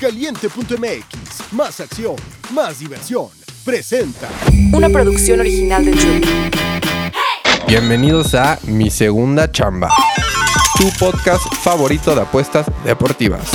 Caliente.mx, más acción, más diversión. Presenta. Una producción original de Chuy. Bienvenidos a Mi Segunda Chamba, tu podcast favorito de apuestas deportivas.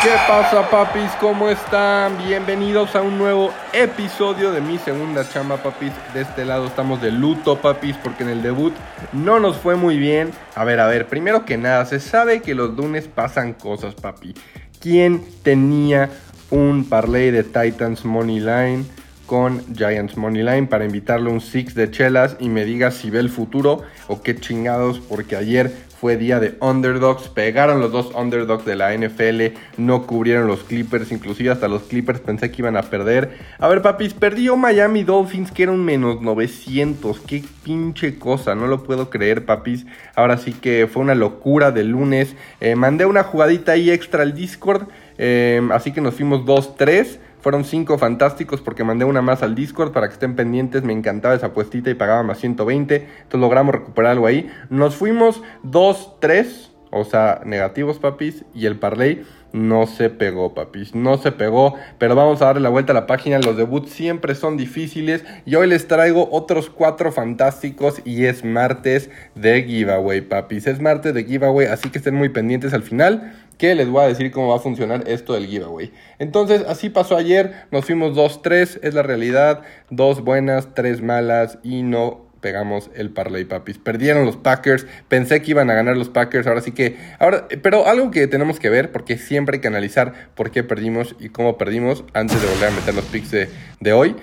¿Qué pasa, papis? ¿Cómo están? Bienvenidos a un nuevo episodio de Mi Segunda Chamba, papis. De este lado estamos de luto, papis, porque en el debut no nos fue muy bien. A ver, a ver, primero que nada, se sabe que los lunes pasan cosas, papi. ¿Quién tenía un parlay de Titans Money Line? con Giants Moneyline para invitarle un six de chelas y me diga si ve el futuro o qué chingados, porque ayer fue día de underdogs, pegaron los dos underdogs de la NFL, no cubrieron los Clippers, inclusive hasta los Clippers pensé que iban a perder. A ver, papis, perdió Miami Dolphins que era un menos 900, qué pinche cosa, no lo puedo creer, papis. Ahora sí que fue una locura de lunes. Eh, mandé una jugadita ahí extra al Discord, eh, así que nos fuimos 2-3. Fueron cinco fantásticos porque mandé una más al Discord para que estén pendientes. Me encantaba esa apuestita y pagaba más 120. Entonces logramos recuperar algo ahí. Nos fuimos 2-3, o sea, negativos, papis. Y el parlay no se pegó, papis. No se pegó. Pero vamos a darle la vuelta a la página. Los debuts siempre son difíciles. Y hoy les traigo otros cuatro fantásticos. Y es martes de giveaway, papis. Es martes de giveaway. Así que estén muy pendientes al final que les voy a decir cómo va a funcionar esto del giveaway. Entonces, así pasó ayer, nos fuimos 2-3, es la realidad, dos buenas, tres malas y no pegamos el parlay papis. Perdieron los Packers, pensé que iban a ganar los Packers, ahora sí que ahora pero algo que tenemos que ver porque siempre hay que analizar por qué perdimos y cómo perdimos antes de volver a meter los picks de, de hoy.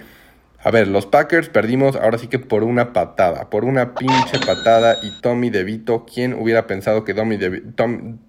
A ver, los Packers perdimos ahora sí que por una patada, por una pinche patada y Tommy DeVito, ¿quién hubiera pensado que Tommy,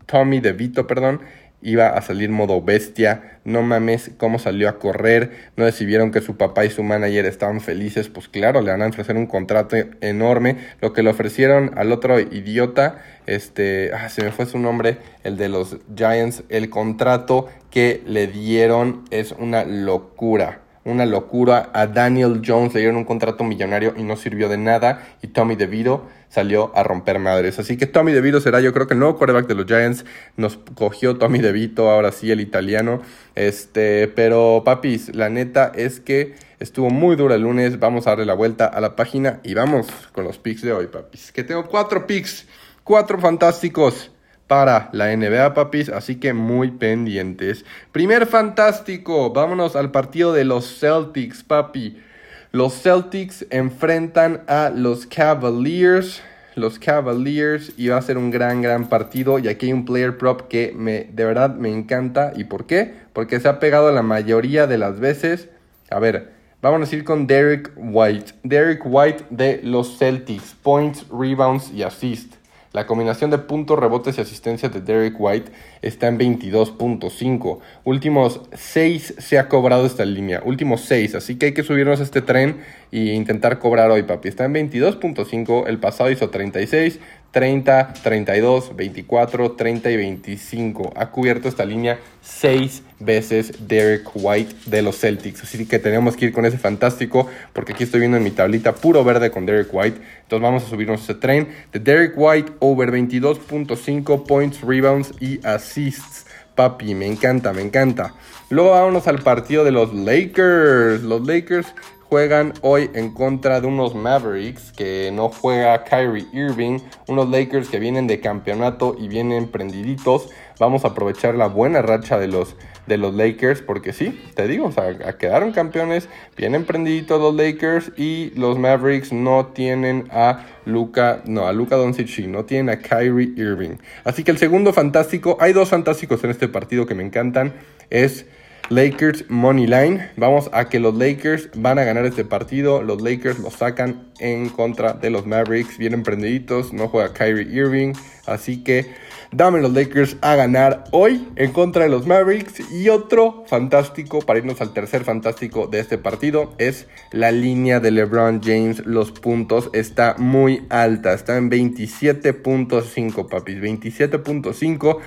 Tommy DeVito, perdón, iba a salir modo bestia? No mames, cómo salió a correr, no decidieron que su papá y su manager estaban felices, pues claro, le van a ofrecer un contrato enorme, lo que le ofrecieron al otro idiota, este, ah, se me fue su nombre, el de los Giants, el contrato que le dieron es una locura una locura. A Daniel Jones le dieron un contrato millonario y no sirvió de nada. Y Tommy DeVito salió a romper madres. Así que Tommy DeVito será yo creo que el nuevo quarterback de los Giants. Nos cogió Tommy DeVito, ahora sí el italiano. Este, pero papis, la neta es que estuvo muy dura el lunes. Vamos a darle la vuelta a la página y vamos con los picks de hoy, papis. Que tengo cuatro picks, cuatro fantásticos para la NBA, papis, así que muy pendientes. Primer fantástico, vámonos al partido de los Celtics, papi. Los Celtics enfrentan a los Cavaliers. Los Cavaliers y va a ser un gran, gran partido. Y aquí hay un player prop que me, de verdad me encanta. ¿Y por qué? Porque se ha pegado la mayoría de las veces. A ver, vamos a ir con Derek White. Derek White de los Celtics. Points, rebounds y assist. La combinación de puntos, rebotes y asistencias de Derek White está en 22.5. Últimos 6 se ha cobrado esta línea. Últimos 6. Así que hay que subirnos a este tren e intentar cobrar hoy, papi. Está en 22.5. El pasado hizo 36. 30, 32, 24, 30 y 25. Ha cubierto esta línea 6 veces Derek White de los Celtics. Así que tenemos que ir con ese fantástico porque aquí estoy viendo en mi tablita puro verde con Derek White. Entonces vamos a subirnos ese tren de Derek White over 22.5 points, rebounds y assists. Papi, me encanta, me encanta. Luego vámonos al partido de los Lakers. Los Lakers juegan hoy en contra de unos Mavericks que no juega Kyrie Irving, unos Lakers que vienen de campeonato y vienen prendiditos. Vamos a aprovechar la buena racha de los, de los Lakers porque sí, te digo, o sea, quedaron campeones, vienen prendiditos los Lakers y los Mavericks no tienen a Luca, no, a Luca Doncic, no tienen a Kyrie Irving. Así que el segundo fantástico, hay dos fantásticos en este partido que me encantan, es Lakers Money Line. Vamos a que los Lakers van a ganar este partido. Los Lakers lo sacan en contra de los Mavericks. Vienen prendiditos. No juega Kyrie Irving. Así que dame los Lakers a ganar hoy en contra de los Mavericks. Y otro fantástico, para irnos al tercer fantástico de este partido, es la línea de LeBron James. Los puntos está muy alta. Está en 27.5, papis. 27.5.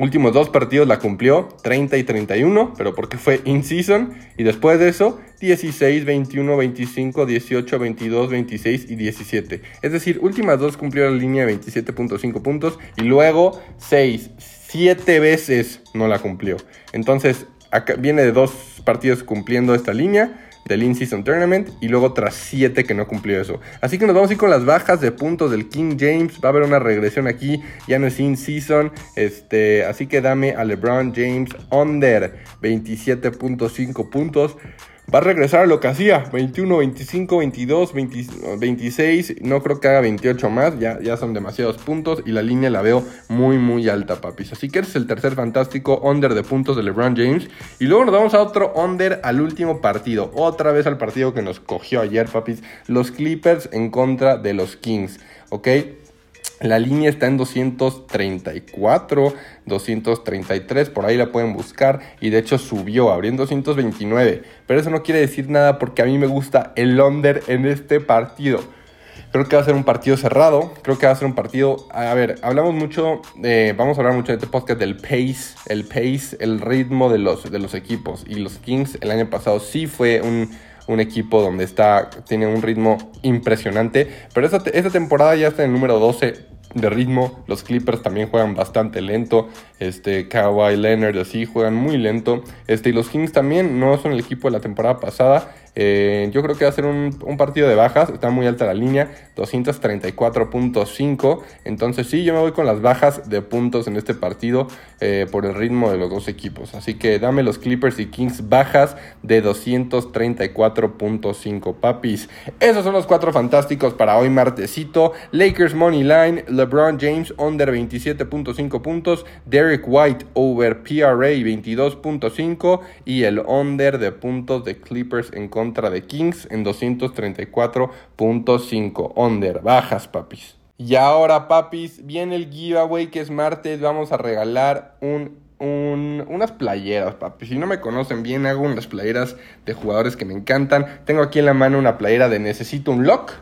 Últimos dos partidos la cumplió, 30 y 31, pero porque fue in-season. Y después de eso, 16, 21, 25, 18, 22, 26 y 17. Es decir, últimas dos cumplió la línea de 27.5 puntos y luego 6, 7 veces no la cumplió. Entonces, viene de dos partidos cumpliendo esta línea del In-Season Tournament y luego tras 7 que no cumplió eso. Así que nos vamos a ir con las bajas de puntos del King James. Va a haber una regresión aquí, ya no es In-Season. Este, así que dame a LeBron James under 27.5 puntos va a regresar a lo que hacía, 21, 25, 22, 26, no creo que haga 28 más, ya, ya son demasiados puntos y la línea la veo muy muy alta, papis. Así que es el tercer fantástico under de puntos de LeBron James. Y luego nos vamos a otro under al último partido, otra vez al partido que nos cogió ayer, papis, los Clippers en contra de los Kings, ¿ok? La línea está en 234, 233, por ahí la pueden buscar y de hecho subió, abrió en 229. Pero eso no quiere decir nada porque a mí me gusta el under en este partido. Creo que va a ser un partido cerrado, creo que va a ser un partido... A ver, hablamos mucho, vamos a hablar mucho en este podcast del pace, el pace, el ritmo de los, de los equipos. Y los Kings el año pasado sí fue un un equipo donde está, tiene un ritmo impresionante. Pero esta, esta temporada ya está en el número 12 de ritmo. Los Clippers también juegan bastante lento. Este, Kawhi Leonard así juegan muy lento. Este, y los Kings también no son el equipo de la temporada pasada. Eh, yo creo que va a ser un, partido de bajas. Está muy alta la línea. 234.5. Entonces sí, yo me voy con las bajas de puntos en este partido eh, por el ritmo de los dos equipos. Así que dame los Clippers y Kings bajas de 234.5 papis. Esos son los cuatro fantásticos para hoy martesito. Lakers Money Line. LeBron James under 27.5 puntos. Derek White over PRA 22.5. Y el under de puntos de Clippers en contra de Kings en 234.5. Under, bajas, papis. Y ahora, papis, viene el giveaway que es martes. Vamos a regalar un, unas playeras, papis. Si no me conocen bien, hago unas playeras de jugadores que me encantan. Tengo aquí en la mano una playera de Necesito un Lock.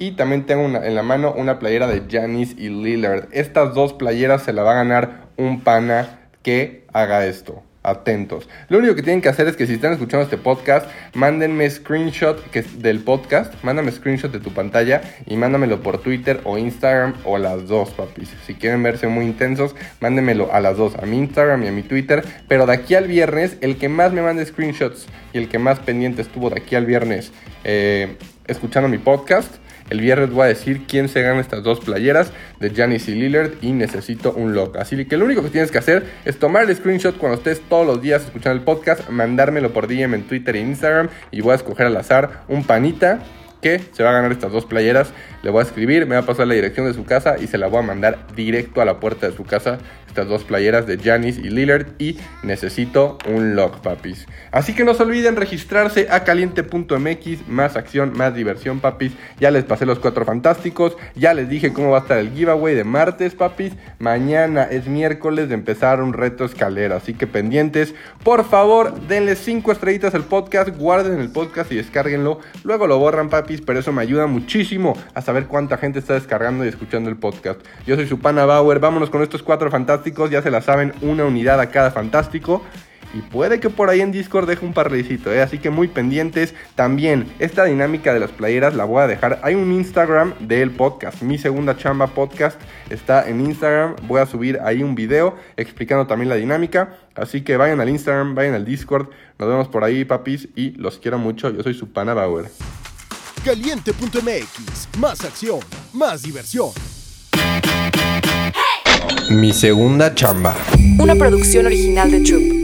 Y también tengo en la mano una playera de Janis y Lillard. Estas dos playeras se la va a ganar un pana que haga esto atentos. Lo único que tienen que hacer es que si están escuchando este podcast, mándenme screenshot que del podcast, mándame screenshot de tu pantalla y mándamelo por Twitter o Instagram o las dos, papis. Si quieren verse muy intensos, mándenmelo a las dos, a mi Instagram y a mi Twitter. Pero de aquí al viernes, el que más me mande screenshots y el que más pendiente estuvo de aquí al viernes eh, escuchando mi podcast, el viernes voy a decir quién se gana estas dos playeras de Janis y Lillard y necesito un lock. Así que lo único que tienes que hacer es tomar el screenshot cuando estés todos los días escuchando el podcast, mandármelo por DM en Twitter e Instagram y voy a escoger al azar un panita que se va a ganar estas dos playeras. Le voy a escribir, me va a pasar la dirección de su casa y se la voy a mandar directo a la puerta de su casa estas dos playeras de Janis y Lillard y necesito un lock, papis. Así que no se olviden registrarse a caliente.mx, más acción, más diversión, papis. Ya les pasé los cuatro fantásticos, ya les dije cómo va a estar el giveaway de martes, papis. Mañana es miércoles de empezar un reto escalera, así que pendientes. Por favor, denle cinco estrellitas al podcast, guarden el podcast y descárguenlo. Luego lo borran, papis, pero eso me ayuda muchísimo a saber cuánta gente está descargando y escuchando el podcast. Yo soy su pana Bauer, vámonos con estos cuatro fantásticos ya se la saben, una unidad a cada fantástico. Y puede que por ahí en Discord deje un parlecito, ¿eh? así que muy pendientes. También, esta dinámica de las playeras la voy a dejar. Hay un Instagram del podcast, mi segunda chamba podcast está en Instagram. Voy a subir ahí un video explicando también la dinámica. Así que vayan al Instagram, vayan al Discord. Nos vemos por ahí, papis, y los quiero mucho. Yo soy su pana Bauer. Caliente.mx, más acción, más diversión. Mi segunda chamba. Una producción original de Troop.